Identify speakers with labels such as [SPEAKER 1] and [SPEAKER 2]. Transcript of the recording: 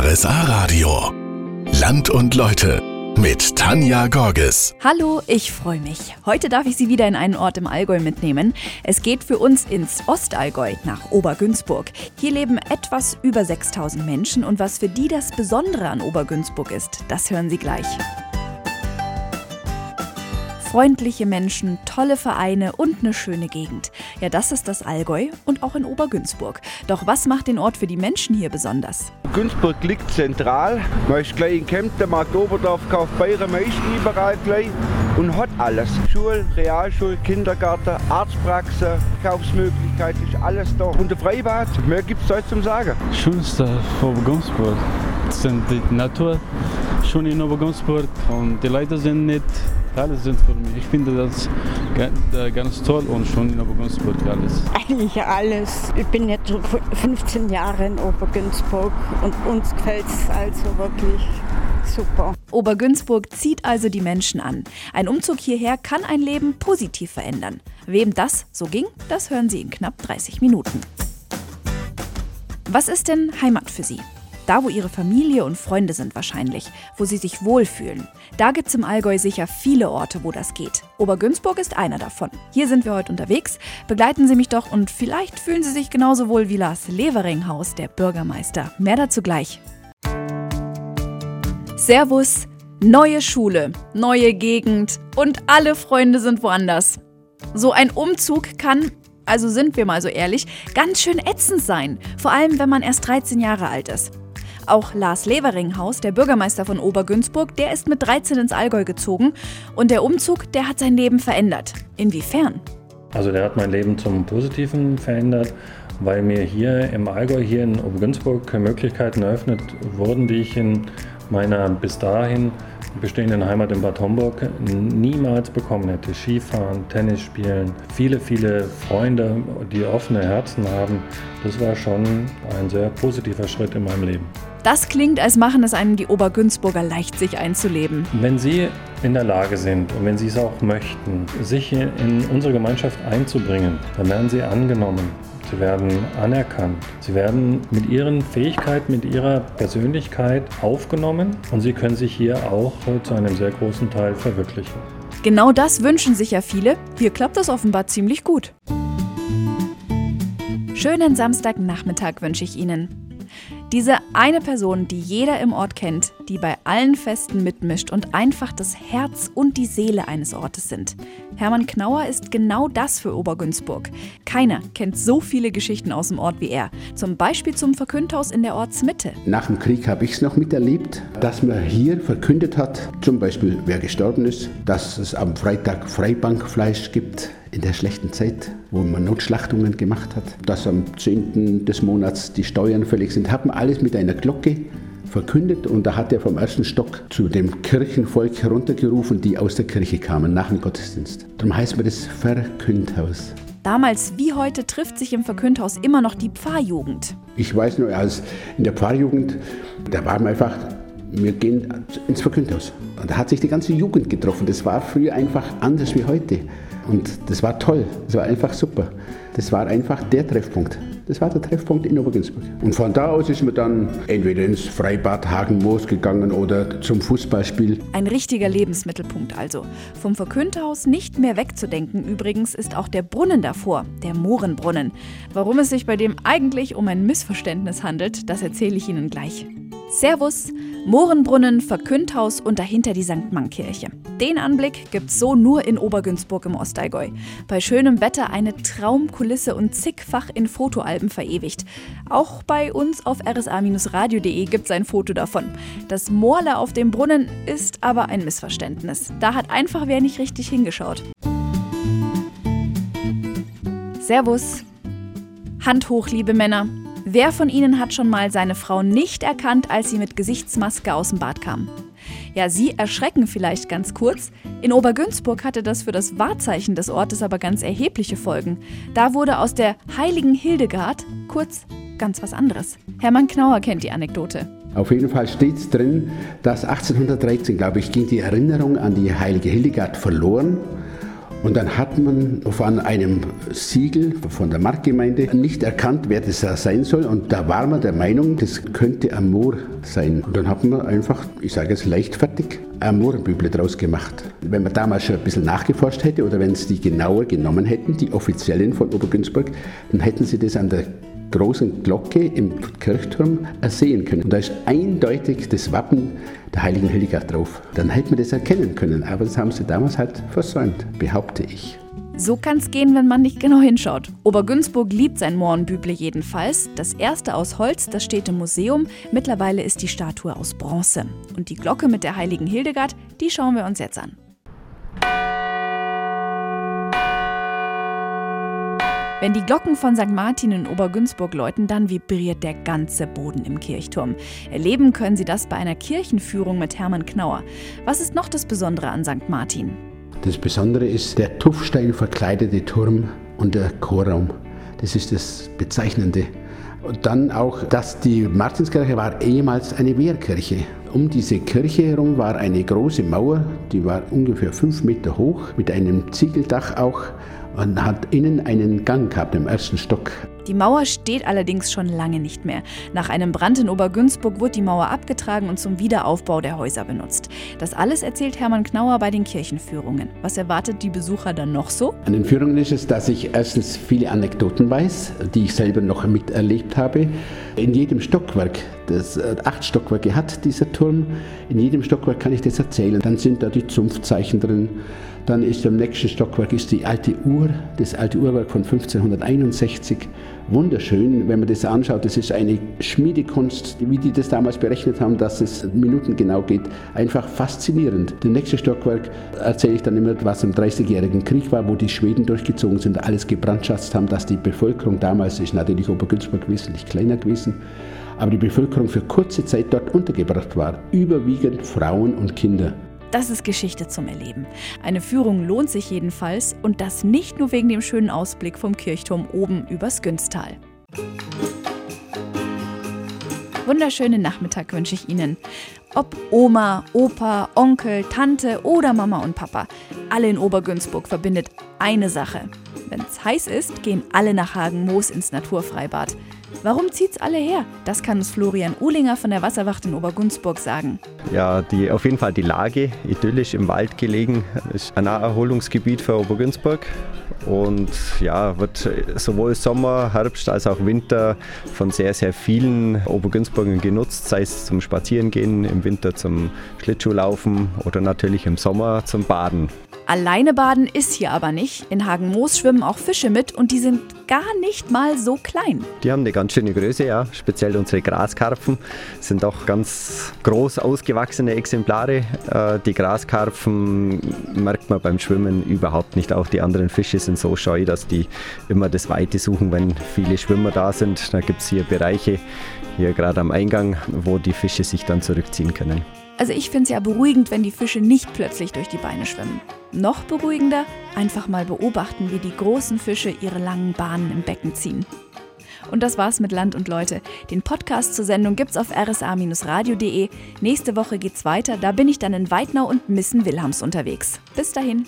[SPEAKER 1] RSA Radio. Land und Leute mit Tanja Gorges.
[SPEAKER 2] Hallo, ich freue mich. Heute darf ich Sie wieder in einen Ort im Allgäu mitnehmen. Es geht für uns ins Ostallgäu nach Obergünzburg. Hier leben etwas über 6000 Menschen und was für die das Besondere an Obergünzburg ist, das hören Sie gleich freundliche Menschen, tolle Vereine und eine schöne Gegend. Ja, das ist das Allgäu und auch in Obergünzburg. Doch was macht den Ort für die Menschen hier besonders?
[SPEAKER 3] Günzburg liegt zentral. Man ist gleich in Kempten, Markt Oberdorf, Kaufbayern, man ist überall gleich und hat alles. Schule, Realschule, Kindergarten, Arztpraxen, Kaufsmöglichkeit, ist alles da. Und der Freibad, mehr gibt es heute zum Sagen.
[SPEAKER 4] Schönste von Obergünzburg sind die Natur, schon in Obergünzburg und die Leute sind nett alles sind für mich. Ich finde das ganz toll und schon in Obergünzburg alles.
[SPEAKER 5] Eigentlich alles. Ich bin jetzt 15 Jahre in Obergünzburg und uns gefällt es also wirklich super.
[SPEAKER 2] Obergünzburg zieht also die Menschen an. Ein Umzug hierher kann ein Leben positiv verändern. Wem das so ging, das hören Sie in knapp 30 Minuten. Was ist denn Heimat für Sie? Da, wo ihre Familie und Freunde sind wahrscheinlich, wo sie sich wohlfühlen. Da gibt es im Allgäu sicher viele Orte, wo das geht. Obergünzburg ist einer davon. Hier sind wir heute unterwegs. Begleiten Sie mich doch und vielleicht fühlen Sie sich genauso wohl wie Lars Leveringhaus, der Bürgermeister. Mehr dazu gleich. Servus, neue Schule, neue Gegend und alle Freunde sind woanders. So ein Umzug kann also sind wir mal so ehrlich, ganz schön ätzend sein. Vor allem, wenn man erst 13 Jahre alt ist. Auch Lars Leveringhaus, der Bürgermeister von Obergünzburg, der ist mit 13 ins Allgäu gezogen und der Umzug, der hat sein Leben verändert. Inwiefern?
[SPEAKER 6] Also der hat mein Leben zum Positiven verändert, weil mir hier im Allgäu, hier in Obergünzburg Möglichkeiten eröffnet wurden, die ich in meiner bis dahin bestehenden Heimat in Bad Homburg niemals bekommen hätte. Skifahren, Tennis spielen, viele, viele Freunde, die offene Herzen haben. Das war schon ein sehr positiver Schritt in meinem Leben.
[SPEAKER 2] Das klingt, als machen es einem die Obergünzburger leicht, sich einzuleben.
[SPEAKER 6] Wenn Sie in der Lage sind und wenn Sie es auch möchten, sich in unsere Gemeinschaft einzubringen, dann werden Sie angenommen. Sie werden anerkannt. Sie werden mit ihren Fähigkeiten, mit ihrer Persönlichkeit aufgenommen und sie können sich hier auch zu einem sehr großen Teil verwirklichen.
[SPEAKER 2] Genau das wünschen sich ja viele. Hier klappt das offenbar ziemlich gut. Schönen Samstagnachmittag wünsche ich Ihnen. Diese eine Person, die jeder im Ort kennt, die bei allen Festen mitmischt und einfach das Herz und die Seele eines Ortes sind. Hermann Knauer ist genau das für Obergünzburg. Keiner kennt so viele Geschichten aus dem Ort wie er. Zum Beispiel zum Verkündhaus in der Ortsmitte.
[SPEAKER 7] Nach dem Krieg habe ich es noch miterlebt, dass man hier verkündet hat, zum Beispiel wer gestorben ist, dass es am Freitag Freibankfleisch gibt in der schlechten Zeit, wo man Notschlachtungen gemacht hat, dass am 10. des Monats die Steuern fällig sind, haben alles mit einer Glocke verkündet und da hat er vom ersten Stock zu dem Kirchenvolk heruntergerufen, die aus der Kirche kamen nach dem Gottesdienst. Darum heißt man das Verkündhaus.
[SPEAKER 2] Damals wie heute trifft sich im Verkündhaus immer noch die Pfarrjugend.
[SPEAKER 7] Ich weiß nur, als in der Pfarrjugend, da waren wir einfach, wir gehen ins Verkündhaus. Und da hat sich die ganze Jugend getroffen. Das war früher einfach anders wie heute. Und das war toll, das war einfach super. Das war einfach der Treffpunkt. Das war der Treffpunkt in Obergünzburg. Und von da aus ist man dann entweder ins Freibad Hagenmoos gegangen oder zum Fußballspiel.
[SPEAKER 2] Ein richtiger Lebensmittelpunkt also. Vom Verkündhaus nicht mehr wegzudenken übrigens ist auch der Brunnen davor, der Mohrenbrunnen. Warum es sich bei dem eigentlich um ein Missverständnis handelt, das erzähle ich Ihnen gleich. Servus, Mohrenbrunnen, Verkündhaus und dahinter die St. Mann-Kirche. Den Anblick gibt's so nur in Obergünzburg im Ostallgäu. Bei schönem Wetter eine Traumkulisse und zigfach in Fotoalben verewigt. Auch bei uns auf rsa-radio.de gibt's ein Foto davon. Das Moorle auf dem Brunnen ist aber ein Missverständnis. Da hat einfach wer nicht richtig hingeschaut. Servus. Hand hoch, liebe Männer. Wer von Ihnen hat schon mal seine Frau nicht erkannt, als sie mit Gesichtsmaske aus dem Bad kam? Ja, Sie erschrecken vielleicht ganz kurz. In Obergünzburg hatte das für das Wahrzeichen des Ortes aber ganz erhebliche Folgen. Da wurde aus der heiligen Hildegard kurz ganz was anderes. Hermann Knauer kennt die Anekdote.
[SPEAKER 7] Auf jeden Fall steht drin, dass 1813, glaube ich, ging die Erinnerung an die heilige Hildegard verloren Und dann hat man von einem Siegel von der Marktgemeinde nicht erkannt, wer das sein soll. Und da war man der Meinung, das könnte Moor sein. Und dann hat man einfach, ich sage es leichtfertig, ein Mohrenbüble draus gemacht. Wenn man damals schon ein bisschen nachgeforscht hätte oder wenn es die genauer genommen hätten, die Offiziellen von Obergünzburg, dann hätten sie das an der großen Glocke im Kirchturm ersehen können. Und da ist eindeutig das Wappen der heiligen Hildegard drauf. Dann hätte man das erkennen können, aber das haben sie damals halt versäumt, behaupte ich.
[SPEAKER 2] So kann es gehen, wenn man nicht genau hinschaut. Obergünzburg liebt sein Mohrenbüble jedenfalls. Das erste aus Holz, das steht im Museum. Mittlerweile ist die Statue aus Bronze. Und die Glocke mit der heiligen Hildegard, die schauen wir uns jetzt an. Wenn die Glocken von St. Martin in Obergünzburg läuten, dann vibriert der ganze Boden im Kirchturm. Erleben können Sie das bei einer Kirchenführung mit Hermann Knauer. Was ist noch das Besondere an St. Martin?
[SPEAKER 7] Das Besondere ist der Tuffstein verkleidete Turm und der Chorraum. Das ist das Bezeichnende. Und dann auch, dass die Martinskirche war ehemals eine Wehrkirche. Um diese Kirche herum war eine große Mauer, die war ungefähr fünf Meter hoch, mit einem Ziegeldach auch und hat innen einen Gang gehabt im ersten Stock.
[SPEAKER 2] Die Mauer steht allerdings schon lange nicht mehr. Nach einem Brand in Obergünzburg wurde die Mauer abgetragen und zum Wiederaufbau der Häuser benutzt. Das alles erzählt Hermann Knauer bei den Kirchenführungen. Was erwartet die Besucher dann noch so?
[SPEAKER 7] An den Führungen ist es, dass ich erstens viele Anekdoten weiß, die ich selber noch miterlebt habe. In jedem Stockwerk, das äh, acht Stockwerke hat dieser Turm, in jedem Stockwerk kann ich das erzählen. Dann sind da die Zunftzeichen drin. Dann ist im nächsten Stockwerk ist die alte Uhr, das alte Uhrwerk von 1561 wunderschön, wenn man das anschaut. Das ist eine Schmiedekunst, wie die das damals berechnet haben, dass es minutengenau geht. Einfach faszinierend. Das nächste Stockwerk erzähle ich dann immer, was im Dreißigjährigen Krieg war, wo die Schweden durchgezogen sind, alles gebrandschatzt haben, dass die Bevölkerung damals ist natürlich Obergünzburg wesentlich kleiner gewesen aber die Bevölkerung für kurze Zeit dort untergebracht war. Überwiegend Frauen und Kinder.
[SPEAKER 2] Das ist Geschichte zum Erleben. Eine Führung lohnt sich jedenfalls und das nicht nur wegen dem schönen Ausblick vom Kirchturm oben übers Günstal. Wunderschönen Nachmittag wünsche ich Ihnen. Ob Oma, Opa, Onkel, Tante oder Mama und Papa, alle in Obergünzburg verbindet eine Sache. Wenn es heiß ist, gehen alle nach Hagen-Moos ins Naturfreibad. Warum zieht's alle her? Das kann uns Florian Uhlinger von der Wasserwacht in Obergunzburg sagen.
[SPEAKER 8] Ja, die, auf jeden Fall die Lage, idyllisch im Wald gelegen, ist ein Naherholungsgebiet für Obergunzburg und ja, wird sowohl Sommer, Herbst als auch Winter von sehr, sehr vielen Obergünzburgern genutzt, sei es zum Spazierengehen, im Winter zum Schlittschuhlaufen oder natürlich im Sommer zum Baden.
[SPEAKER 2] Alleine baden ist hier aber nicht. In Hagen-Moos schwimmen auch Fische mit und die sind gar nicht mal so klein.
[SPEAKER 8] Die haben eine ganz schöne Größe, ja. Speziell unsere Graskarpfen sind auch ganz groß ausgewachsene Exemplare. Äh, die Graskarpfen merkt man beim Schwimmen überhaupt nicht. Auch die anderen Fische sind so scheu, dass die immer das Weite suchen, wenn viele Schwimmer da sind. Da gibt es hier Bereiche, hier gerade am Eingang, wo die Fische sich dann zurückziehen können.
[SPEAKER 2] Also ich finde es ja beruhigend, wenn die Fische nicht plötzlich durch die Beine schwimmen. Noch beruhigender, einfach mal beobachten, wie die großen Fische ihre langen Bahnen im Becken ziehen. Und das war's mit Land und Leute. Den Podcast zur Sendung gibt's auf rsa-radio.de. Nächste Woche geht's weiter. Da bin ich dann in Weidnau und Missen Wilhelms unterwegs. Bis dahin.